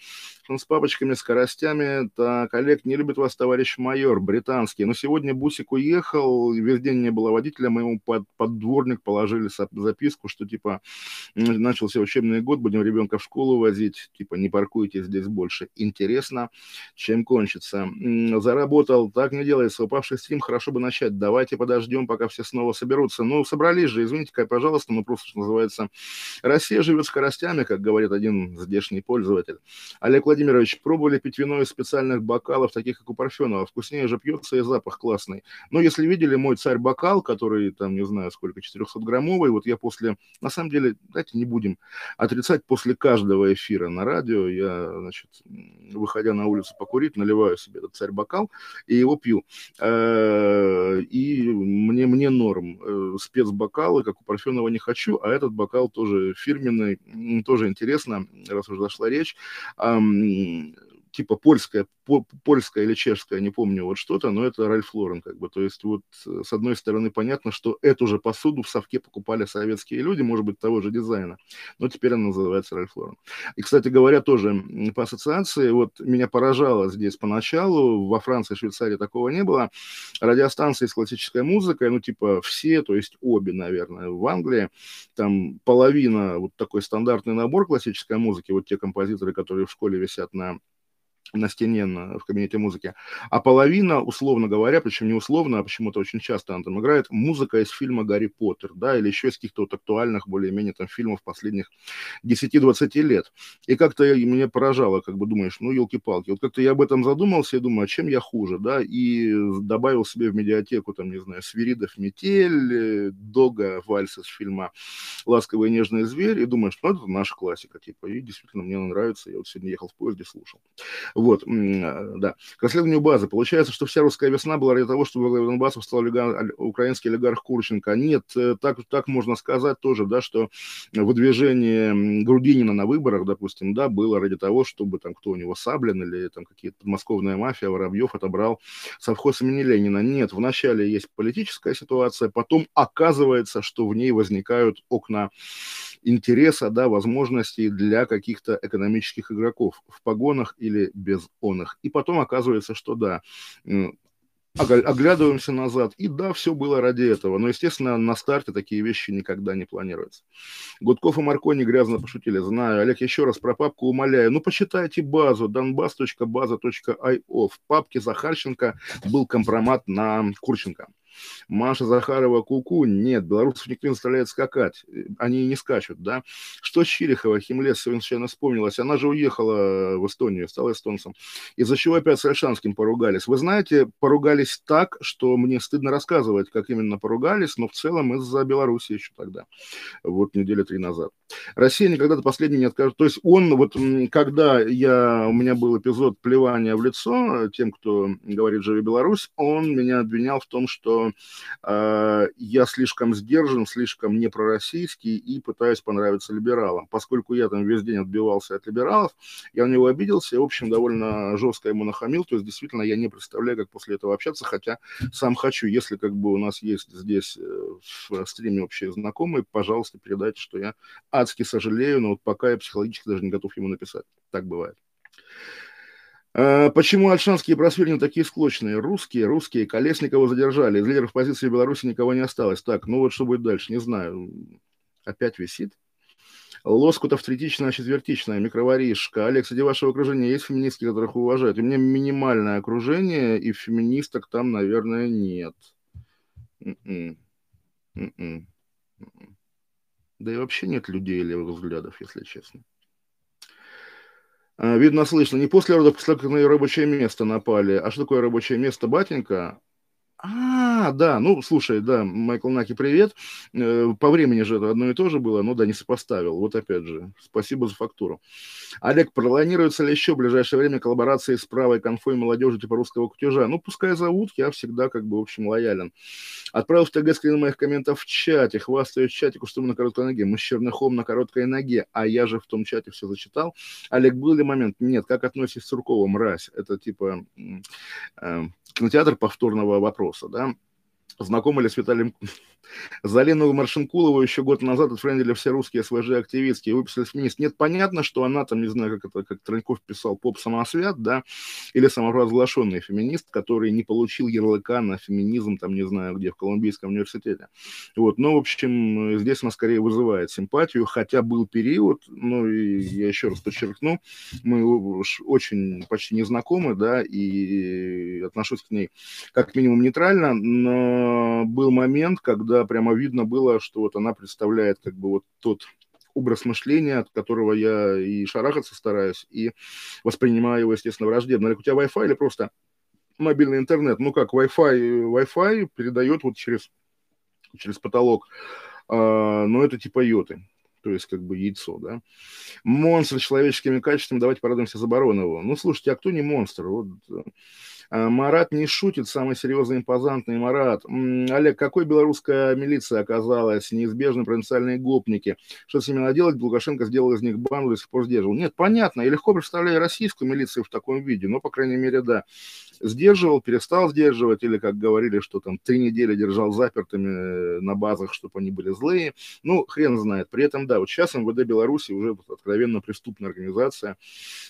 с папочками, скоростями. Так, Олег, не любит вас товарищ майор, британский. Но сегодня Бусик уехал, весь день не было водителя, мы ему под, под дворник положили записку, что типа начался учебный год, будем ребенка в школу возить, типа не паркуйте здесь больше. Интересно, чем кончится. Заработал, так не делается, упавший стрим, хорошо бы начать. Давайте подождем, пока все снова соберутся. Ну, собрались же, извините, как, пожалуйста, мы просто, что называется, Россия живет скоростями, как говорит один здешний пользователь. Олег Владимирович, пробовали пить вино из специальных бокалов, таких как у Парфенова. Вкуснее же пьется и запах классный. Но если видели мой царь-бокал, который там, не знаю, сколько, 400-граммовый, вот я после, на самом деле, давайте не будем отрицать, после каждого эфира на радио я, значит, выходя на улицу покурить, наливаю себе этот царь-бокал и его пью. Э, и мне, мне норм. Э, спецбокалы, как у Парфенова, не хочу, а этот бокал тоже фирменный, тоже интересно, раз уже зашла речь типа польская, по, польская или чешская, не помню вот что-то, но это Ральф Лорен, как бы. То есть вот э, с одной стороны понятно, что эту же посуду в совке покупали советские люди, может быть, того же дизайна, но теперь она называется Ральф Лорен. И, кстати говоря, тоже по ассоциации, вот меня поражало здесь поначалу, во Франции, Швейцарии такого не было, радиостанции с классической музыкой, ну, типа все, то есть обе, наверное, в Англии, там половина, вот такой стандартный набор классической музыки, вот те композиторы, которые в школе висят на на стене на, в кабинете музыки, а половина, условно говоря, причем не условно, а почему-то очень часто она там играет, музыка из фильма «Гарри Поттер», да, или еще из каких-то вот актуальных более-менее там фильмов последних 10-20 лет. И как-то мне поражало, как бы думаешь, ну, елки-палки, вот как-то я об этом задумался и думаю, а чем я хуже, да, и добавил себе в медиатеку, там, не знаю, Свиридов «Метель», Дога, вальс из фильма «Ласковый и нежный зверь», и думаешь, ну, это наша классика, типа, и действительно мне нравится, я вот сегодня ехал в поезде, слушал. Вот, э, да. К расследованию базы. Получается, что вся русская весна была ради того, чтобы во главе Донбасса стал олигарх, украинский олигарх Курченко. Нет, э, так, так можно сказать тоже, да, что выдвижение Грудинина на выборах, допустим, да, было ради того, чтобы там кто у него Саблин или там какие-то подмосковная мафия, Воробьев отобрал совхоз имени Ленина. Нет, вначале есть политическая ситуация, потом оказывается, что в ней возникают окна интереса, да, возможностей для каких-то экономических игроков в погонах или без оных. И потом оказывается, что да, оглядываемся назад, и да, все было ради этого. Но, естественно, на старте такие вещи никогда не планируются. Гудков и Маркони грязно пошутили, знаю. Олег, еще раз про папку умоляю. Ну, почитайте базу, donbass.baza.io. В папке Захарченко был компромат на Курченко. Маша Захарова Куку, нет, белорусов никто не заставляет скакать, они не скачут, да. Что Чирихова, Химлес, совершенно вспомнилась, она же уехала в Эстонию, стала эстонцем. Из-за чего опять с Альшанским поругались? Вы знаете, поругались так, что мне стыдно рассказывать, как именно поругались, но в целом из-за Беларуси еще тогда, вот недели три назад. Россия никогда до последнего не откажет. То есть он, вот когда я, у меня был эпизод плевания в лицо тем, кто говорит «Живи Беларусь», он меня обвинял в том, что э, я слишком сдержан, слишком непророссийский и пытаюсь понравиться либералам. Поскольку я там весь день отбивался от либералов, я на него обиделся и, в общем, довольно жестко ему нахамил. То есть, действительно, я не представляю, как после этого общаться, хотя сам хочу. Если как бы у нас есть здесь э, в стриме общие знакомые, пожалуйста, передайте, что я адски сожалею, но вот пока я психологически даже не готов ему написать. Так бывает. А, почему альшанские просвирни такие склочные? Русские, русские, Колесникова задержали. Из лидеров позиции Беларуси никого не осталось. Так, ну вот что будет дальше, не знаю. Опять висит. Лоскутов третичная, четвертичная, микроворишка. Олег, среди вашего окружения есть феминистки, которых уважают? У меня минимальное окружение, и феминисток там, наверное, нет. Mm-mm. Mm-mm. Да и вообще нет людей левых взглядов, если честно. А, видно, слышно. Не после родов, после на рабочее место напали. А что такое рабочее место, батенька? А, да, ну, слушай, да, Майкл Наки, привет. Э, по времени же это одно и то же было, но да, не сопоставил. Вот опять же, спасибо за фактуру. Олег, планируется ли еще в ближайшее время коллаборации с правой конфой молодежи типа русского кутежа? Ну, пускай зовут, я всегда, как бы, в общем, лоялен. Отправил в ТГ скрин моих комментов в чате, хвастаюсь чатику, что мы на короткой ноге. Мы с Черныхом на короткой ноге, а я же в том чате все зачитал. Олег, был ли момент? Нет, как относишься к Суркову, мразь? Это типа э, кинотеатр повторного вопроса, да? Знакомы ли с Виталием Залину Маршинкулову еще год назад отфрендили все русские СВЖ-активистки и выписали феминист. Нет, понятно, что она там, не знаю, как это, как Троньков писал, поп-самосвят, да, или самопровозглашенный феминист, который не получил ярлыка на феминизм, там, не знаю, где, в Колумбийском университете. Вот, но, в общем, здесь она скорее вызывает симпатию, хотя был период, ну, и я еще раз подчеркну, мы очень почти не знакомы, да, и отношусь к ней как минимум нейтрально, но был момент, когда прямо видно было, что вот она представляет как бы вот тот образ мышления, от которого я и шарахаться стараюсь, и воспринимаю его, естественно, враждебно. Или у тебя Wi-Fi или просто мобильный интернет? Ну как, Wi-Fi, Wi-Fi передает вот через, через потолок, а, но это типа йоты то есть как бы яйцо, да. Монстр с человеческими качествами, давайте порадуемся за Баронова. Ну, слушайте, а кто не монстр? Вот а, Марат не шутит, самый серьезный импозантный Марат. Олег, какой белорусская милиция оказалась? Неизбежно провинциальные гопники. Что с ними надо делать? Лукашенко сделал из них банду, до сих пор сдерживал. Нет, понятно, я легко представляю российскую милицию в таком виде, но, по крайней мере, да сдерживал, перестал сдерживать, или, как говорили, что там три недели держал запертыми э, на базах, чтобы они были злые. Ну, хрен знает. При этом, да, вот сейчас МВД Беларуси уже откровенно преступная организация,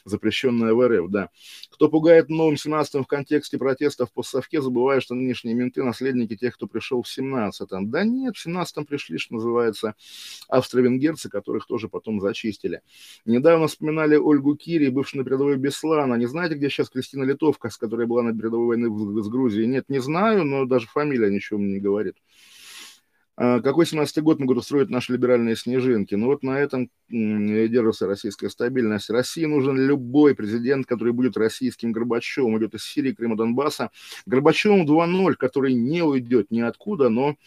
запрещенная в РФ, да. Кто пугает новым 17-м в контексте протестов по Совке, забывая, что нынешние менты наследники тех, кто пришел в 17-м. Да нет, в 17-м пришли, что называется, австро-венгерцы, которых тоже потом зачистили. Недавно вспоминали Ольгу Кири, бывшую на передовой Беслана. Не знаете, где сейчас Кристина Литовка, с которой была на передовой войны с Грузией? Нет, не знаю, но даже фамилия ничего мне не говорит. А какой 17-й год могут устроить наши либеральные снежинки? Ну вот на этом держится российская стабильность. России нужен любой президент, который будет российским Горбачевым, идет из Сирии, Крыма, Донбасса. Горбачевым 2.0, который не уйдет ниоткуда, но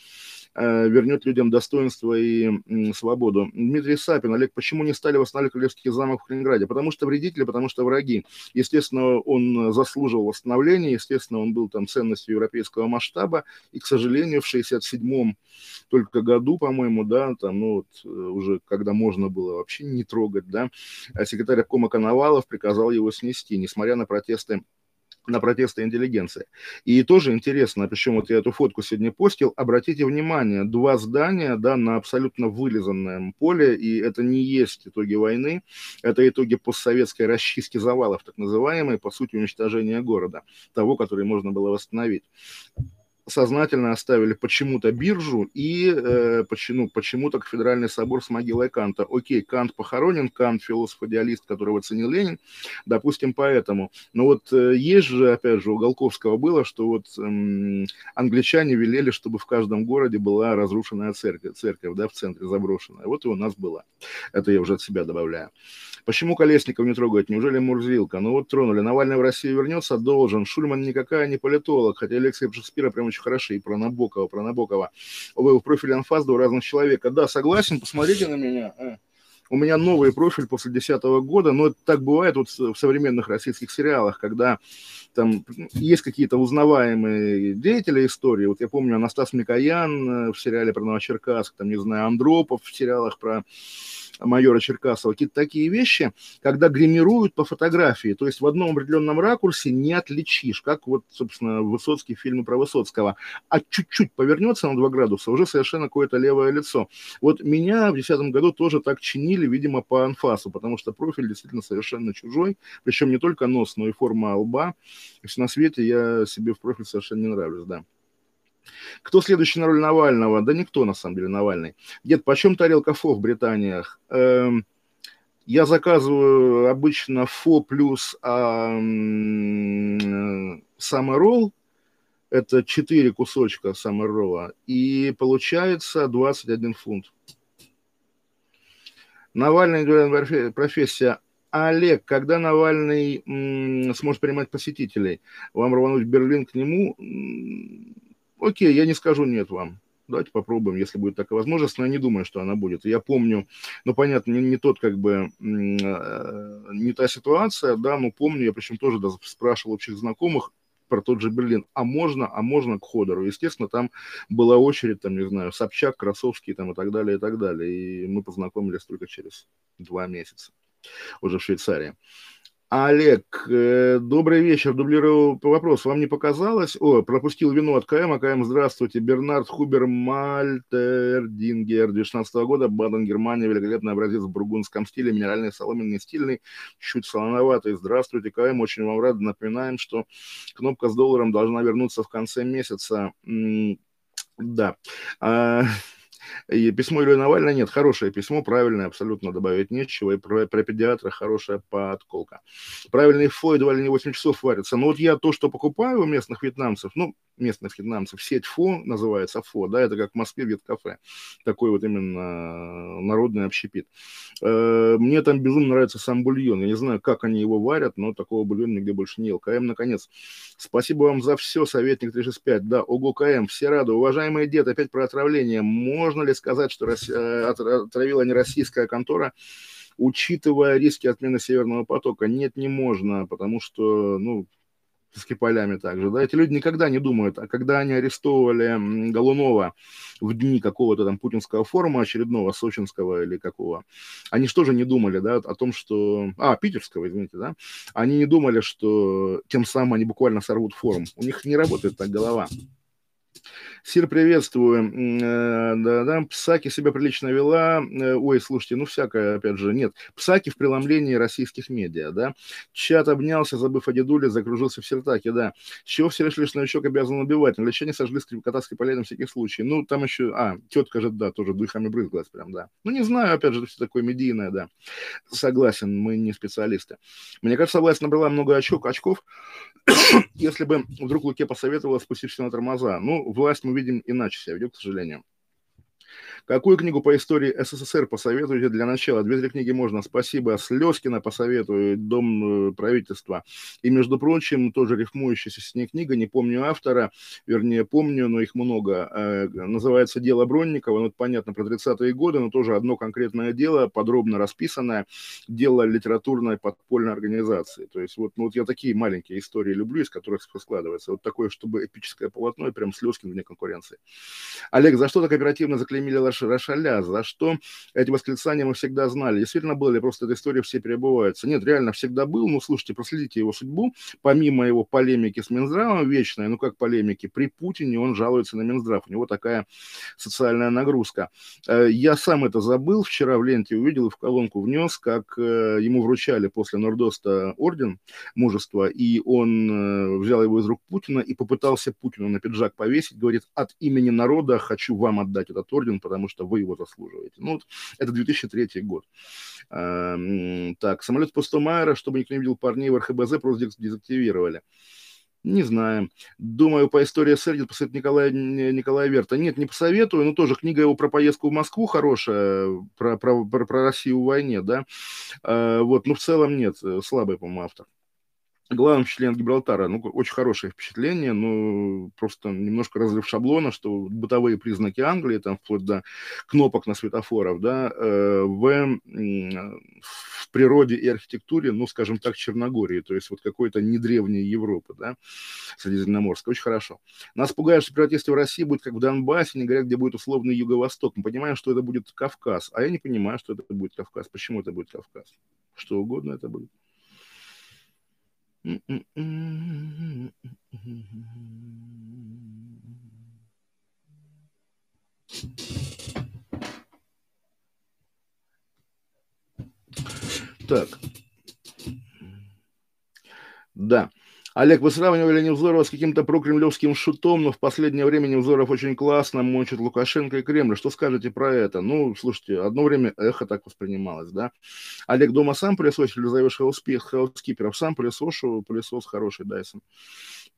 вернет людям достоинство и свободу. Дмитрий Сапин, Олег, почему не стали восстанавливать Королевский замок в Калининграде? Потому что вредители, потому что враги. Естественно, он заслужил восстановления, естественно, он был там ценностью европейского масштаба, и, к сожалению, в 67-м только году, по-моему, да, там, ну, вот, э, уже когда можно было вообще не трогать, да, секретарь Кома Коновалов приказал его снести, несмотря на протесты на протесты интеллигенции. И тоже интересно, причем вот я эту фотку сегодня постил, обратите внимание, два здания, да, на абсолютно вылизанном поле, и это не есть итоги войны, это итоги постсоветской расчистки завалов, так называемой, по сути, уничтожения города, того, который можно было восстановить сознательно оставили почему-то биржу и э, почему, почему-то кафедральный собор с могилой Канта. Окей, Кант похоронен, Кант философ-идеалист, которого ценил Ленин, допустим, поэтому. Но вот э, есть же, опять же, у Голковского было, что вот э, англичане велели, чтобы в каждом городе была разрушенная церковь, церковь да, в центре заброшенная. Вот и у нас была. Это я уже от себя добавляю. Почему Колесников не трогают? Неужели Мурзилка? Ну вот тронули. Навальный в Россию вернется? Должен. Шульман никакая не политолог, хотя лекции Шекспира прям очень хороши. И про Набокова, про Набокова. Вы в профиле анфас у разных человека. Да, согласен, посмотрите на меня. А. у меня новый профиль после 2010 года, но это так бывает вот в современных российских сериалах, когда там есть какие-то узнаваемые деятели истории. Вот я помню Анастас Микоян э, в сериале про Новочеркасск, там, не знаю, Андропов в сериалах про майора Черкасова, какие-то такие вещи, когда гримируют по фотографии, то есть в одном определенном ракурсе не отличишь, как вот, собственно, Высоцкий фильм про Высоцкого, а чуть-чуть повернется на 2 градуса, уже совершенно какое-то левое лицо. Вот меня в 2010 году тоже так чинили, видимо, по анфасу, потому что профиль действительно совершенно чужой, причем не только нос, но и форма лба. На свете я себе в профиль совершенно не нравлюсь, да. Кто следующий на роль Навального? Да никто, на самом деле, Навальный. Дед, почем тарелка фо в Британиях? Эм, я заказываю обычно фо плюс а, саморолл. Это 4 кусочка саморолла. И получается 21 фунт. Навальный, профессия. Олег, когда Навальный м, сможет принимать посетителей? Вам рвануть в Берлин к нему? Окей, я не скажу нет вам. Давайте попробуем, если будет такая возможность, но я не думаю, что она будет. Я помню, ну, понятно, не, не тот, как бы, э, не та ситуация, да, но помню, я причем тоже даже спрашивал общих знакомых, про тот же Берлин, а можно, а можно к Ходору. Естественно, там была очередь, там, не знаю, Собчак, Красовский там и так далее, и так далее. И мы познакомились только через два месяца уже в Швейцарии. Олег, э, добрый вечер. Дублирую вопрос. Вам не показалось? О, пропустил вину от КМ. АКМ, здравствуйте. Бернард Хубер Мальтердингер, 2016 года. Баден, Германия. Великолепный образец в бургундском стиле. Минеральный, соломенный, стильный. Чуть солоноватый. Здравствуйте, КМ. Очень вам рад. Напоминаем, что кнопка с долларом должна вернуться в конце месяца. Да. И письмо Ильи Навального нет, хорошее письмо, правильное, абсолютно добавить нечего. И про, про педиатра хорошая подколка. Правильный фой едва ли не 8 часов варится. Но вот я то, что покупаю у местных вьетнамцев, ну, местных вьетнамцев, сеть ФО называется ФО, да, это как в Москве вьет-кафе. Такой вот именно народный общепит. Э, мне там безумно нравится сам бульон. Я не знаю, как они его варят, но такого бульона нигде больше не ел. КМ, наконец. Спасибо вам за все, советник 365. Да, ого, КМ, все рады. Уважаемый дед, опять про отравление. Можно ли сказать, что э, отравила не российская контора, учитывая риски отмены Северного потока? Нет, не можно, потому что, ну, с Киполями также, да, эти люди никогда не думают, а когда они арестовывали Голунова в дни какого-то там путинского форума очередного, сочинского или какого, они что же не думали, да, о том, что... А, питерского, извините, да, они не думали, что тем самым они буквально сорвут форум. У них не работает так голова. Сир, приветствую. Э, да-да, Псаки себя прилично вела. Э, ой, слушайте, ну всякое, опять же, нет. Псаки в преломлении российских медиа, да. Чат обнялся, забыв о дедуле, закружился в сертаке, да. С чего все решили, что новичок обязан убивать? На лечение сожгли кота с на всякий случай. Ну, там еще... А, тетка же, да, тоже духами брызгалась прям, да. Ну, не знаю, опять же, все такое медийное, да. Согласен, мы не специалисты. Мне кажется, власть набрала много очок, очков, если бы вдруг Луке посоветовала спустить на тормоза. Ну, власть мы видим иначе себя ведет, к сожалению. Какую книгу по истории СССР посоветуете для начала? Две-три книги можно. Спасибо. Слезкина посоветую, Дом э, правительства. И, между прочим, тоже рифмующаяся с ней книга, не помню автора, вернее, помню, но их много. Э, называется «Дело Бронникова». Ну, это понятно, про 30-е годы, но тоже одно конкретное дело, подробно расписанное. Дело литературной подпольной организации. То есть вот, ну, вот я такие маленькие истории люблю, из которых складывается. Вот такое, чтобы эпическое полотно, и прям Слезкин вне конкуренции. Олег, за что так оперативно заклеймили Рошаля, за что эти восклицания мы всегда знали. Действительно было ли просто эта история все перебываются? Нет, реально всегда был. Ну, слушайте, проследите его судьбу. Помимо его полемики с Минздравом вечной, ну как полемики, при Путине он жалуется на Минздрав. У него такая социальная нагрузка. Э, я сам это забыл, вчера в ленте увидел и в колонку внес, как э, ему вручали после Нордоста орден мужества, и он э, взял его из рук Путина и попытался Путину на пиджак повесить, говорит, от имени народа хочу вам отдать этот орден, потому что вы его заслуживаете. Ну, вот это 2003 год. А, так, самолет Пустомайера, чтобы никто не видел парней в РХБЗ, просто дезактивировали. Не знаю. Думаю, по истории СССР посоветует Николая, Николая Верта. Нет, не посоветую, но тоже книга его про поездку в Москву хорошая, про, про, про, про Россию в войне, да. А, вот, но в целом нет, слабый, по-моему, автор. Главным от Гибралтара, ну, очень хорошее впечатление, но просто немножко разрыв шаблона, что бытовые признаки Англии, там, вплоть до кнопок на светофорах, да, э, в, в природе и архитектуре, ну, скажем так, Черногории, то есть вот какой-то не древней Европы, да, Средиземноморской, очень хорошо. Нас пугают, что протесты в России будет как в Донбассе, не говорят, где будет условный Юго-Восток. Мы понимаем, что это будет Кавказ, а я не понимаю, что это будет Кавказ. Почему это будет Кавказ? Что угодно это будет. Так. Да. Олег, вы сравнивали Невзорова с каким-то прокремлевским шутом, но в последнее время Невзоров очень классно мочит Лукашенко и Кремль. Что скажете про это? Ну, слушайте, одно время эхо так воспринималось, да? Олег, дома сам пылесосишь или зовешь хаускиперов? Сам пылесошу, пылесос хороший, Дайсон.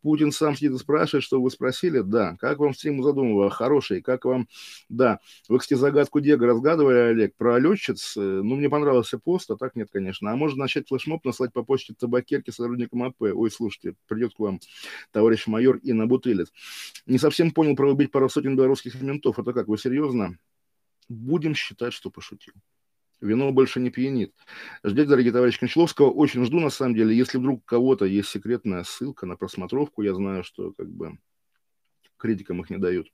Путин сам сидит и спрашивает, что вы спросили. Да. Как вам стрим задумывал? Хороший. Как вам... Да. Вы, кстати, загадку Дега разгадывали, Олег, про летчиц. Ну, мне понравился пост, а так нет, конечно. А можно начать флешмоб наслать по почте табакерки сотрудникам АП. Ой, слушайте, придет к вам товарищ майор и на бутылец. Не совсем понял про убить пару сотен белорусских ментов. Это как, вы серьезно? Будем считать, что пошутил вино больше не пьянит. Ждите, дорогие товарищи Кончаловского, очень жду, на самом деле. Если вдруг у кого-то есть секретная ссылка на просмотровку, я знаю, что как бы критикам их не дают.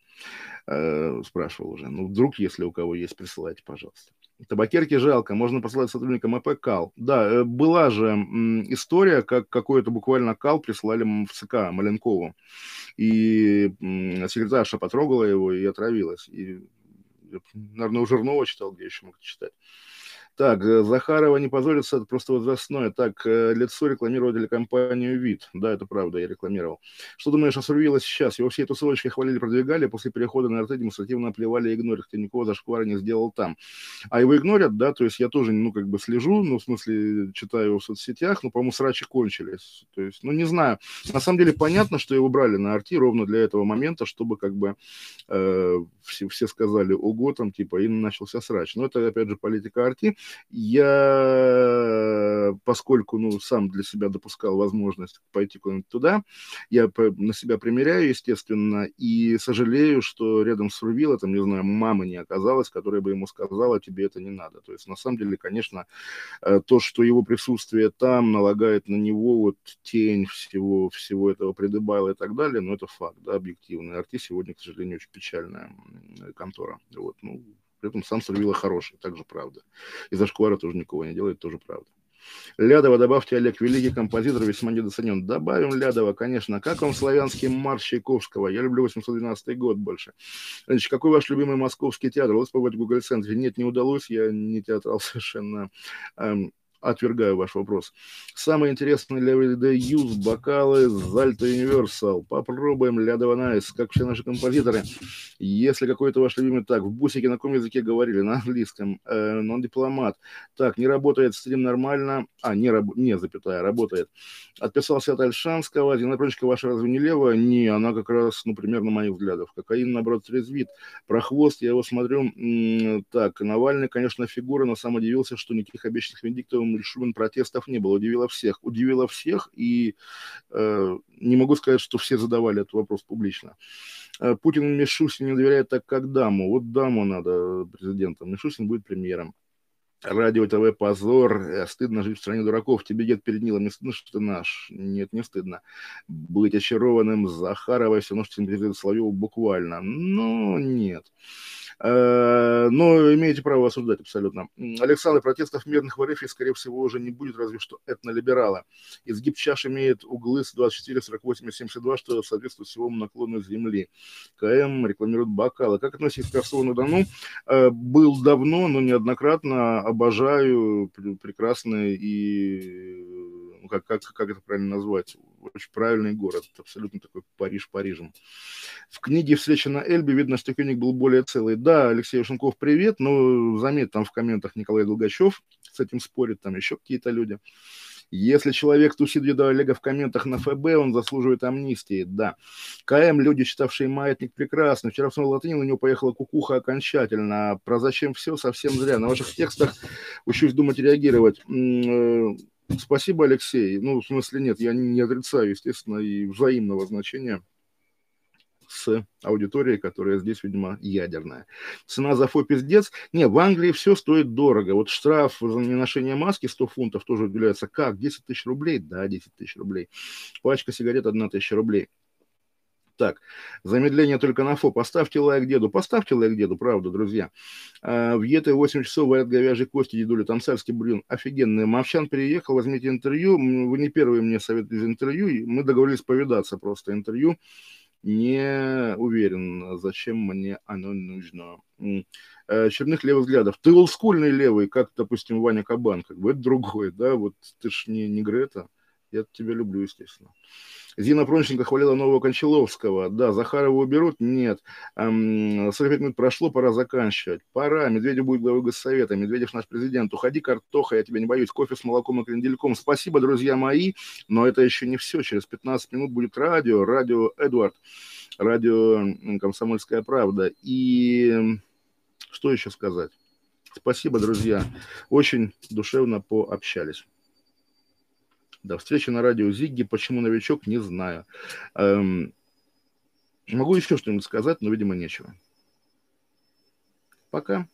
Э, спрашивал уже. Ну, вдруг, если у кого есть, присылайте, пожалуйста. Табакерки жалко, можно послать сотрудникам АП КАЛ. Да, э, была же история, как какой-то буквально КАЛ прислали в ЦК Маленкову. И секретарша потрогала его и отравилась. И, наверное, у Жирнова читал, где еще мог читать. Так, э, Захарова не позорится, это просто возрастное. Так, э, лицо рекламировал телекомпанию «Вид». Да, это правда, я рекламировал. Что думаешь о Сурвилла сейчас? Его все тусовочки хвалили, продвигали, после перехода на РТ демонстративно плевали и игнорили, хотя никого зашквара не сделал там. А его игнорят, да, то есть я тоже, ну, как бы слежу, ну, в смысле, читаю в соцсетях, ну, по-моему, срачи кончились. То есть, ну, не знаю. На самом деле понятно, что его брали на арти ровно для этого момента, чтобы, как бы, э, все, все сказали ого, там, типа, и начался срач. Но это, опять же, политика арти. Я, поскольку, ну, сам для себя допускал возможность пойти куда-нибудь туда, я на себя примеряю, естественно, и сожалею, что рядом с Рувило, там, не знаю, мамы не оказалось, которая бы ему сказала, тебе это не надо. То есть, на самом деле, конечно, э, то, что его присутствие там налагает на него вот тень всего, всего этого предыбайла и так далее, ну, это факт, да, объективный. Арти сегодня, к сожалению, очень печальная контора. Вот, ну, при этом сам Сорвила хороший, также правда. И зашквара тоже никого не делает, тоже правда. Лядова, добавьте, Олег, великий композитор, весьма недооценен. Добавим Лядова, конечно. Как вам славянский марш Чайковского? Я люблю 812 год больше. Значит, какой ваш любимый московский театр? Удалось побывать в Гоголь-центре Нет, не удалось, я не театрал совершенно. Отвергаю ваш вопрос. Самый интересный для Everyday Use бокалы Zalto Universal. Попробуем Лядова nice, как все наши композиторы. Если какой-то ваш любимый так, в бусике на каком языке говорили? На английском. Э, но он дипломат. Так, не работает стрим нормально. А, не, раб... не запятая, работает. Отписался от Альшанского. Динапрончика ваша разве не левая? Не, она как раз, ну, примерно моих взглядов. Кокаин, наоборот, трезвит. Про хвост я его смотрю. Так, Навальный, конечно, фигура, но сам удивился, что никаких обещанных виндиктов Шубин протестов не было, удивило всех. Удивило всех, и э, не могу сказать, что все задавали этот вопрос публично. Э, Путин Мишустин не доверяет так, как даму. Вот даму надо президентом. Мишустин будет премьером. Радио ТВ позор, э, стыдно жить в стране дураков. Тебе дед перед Нилом не стыдно, что ты наш? Нет, не стыдно. Быть очарованным Захаровой все симпатизирует Соловьеву буквально. Но нет. Э, но имеете право осуждать абсолютно. Александр, протестов мирных в РФ, скорее всего, уже не будет, разве что этнолиберала. Изгиб чаш имеет углы с 24, 48 и 72, что соответствует всему наклону Земли. КМ рекламирует бокалы. Как относитесь к Косово-на-Дону? Э, был давно, но неоднократно. Обожаю, прекрасный и ну, как, как, как это правильно назвать, очень правильный город, абсолютно такой Париж Парижем. В книге «Встреча на Эльбе» видно, что Кёник был более целый. Да, Алексей Ушенков, привет, но заметь, там в комментах Николай Долгачев с этим спорит, там еще какие-то люди. Если человек тусит видео Олега в комментах на ФБ, он заслуживает амнистии, да. КМ, люди, читавшие «Маятник», прекрасно. Вчера в снова латыни у него поехала кукуха окончательно. Про зачем все совсем зря. На ваших текстах учусь думать и реагировать. Спасибо, Алексей. Ну, в смысле, нет, я не отрицаю, естественно, и взаимного значения с аудиторией, которая здесь, видимо, ядерная. Цена за фо пиздец. Не, в Англии все стоит дорого. Вот штраф за неношение маски 100 фунтов тоже уделяется. Как? 10 тысяч рублей? Да, 10 тысяч рублей. Пачка сигарет 1 тысяча рублей. Так, замедление только на фо. Поставьте лайк деду. Поставьте лайк деду, правда, друзья. А, в ЕТ 8 часов варят говяжьи кости, дедуля. Там царский бульон. Офигенный. Мовчан переехал, возьмите интервью. Вы не первые мне советуете интервью. Мы договорились повидаться просто интервью не уверен, зачем мне оно нужно. Э, черных левых взглядов. Ты олдскульный левый, как, допустим, Ваня Кабан, как бы это другой, да, вот ты ж не, не Грета, я тебя люблю, естественно. Зина Пронченко хвалила нового Кончаловского. Да, Захарова уберут? Нет. Эм, 45 минут прошло, пора заканчивать. Пора. Медведев будет главой Госсовета. Медведев наш президент. Уходи, картоха, я тебя не боюсь. Кофе с молоком и крендельком. Спасибо, друзья мои. Но это еще не все. Через 15 минут будет радио. Радио Эдвард. Радио Комсомольская правда. И что еще сказать? Спасибо, друзья. Очень душевно пообщались. До встречи на радио Зигги. Почему новичок, не знаю. Эм, могу еще что-нибудь сказать, но, видимо, нечего. Пока.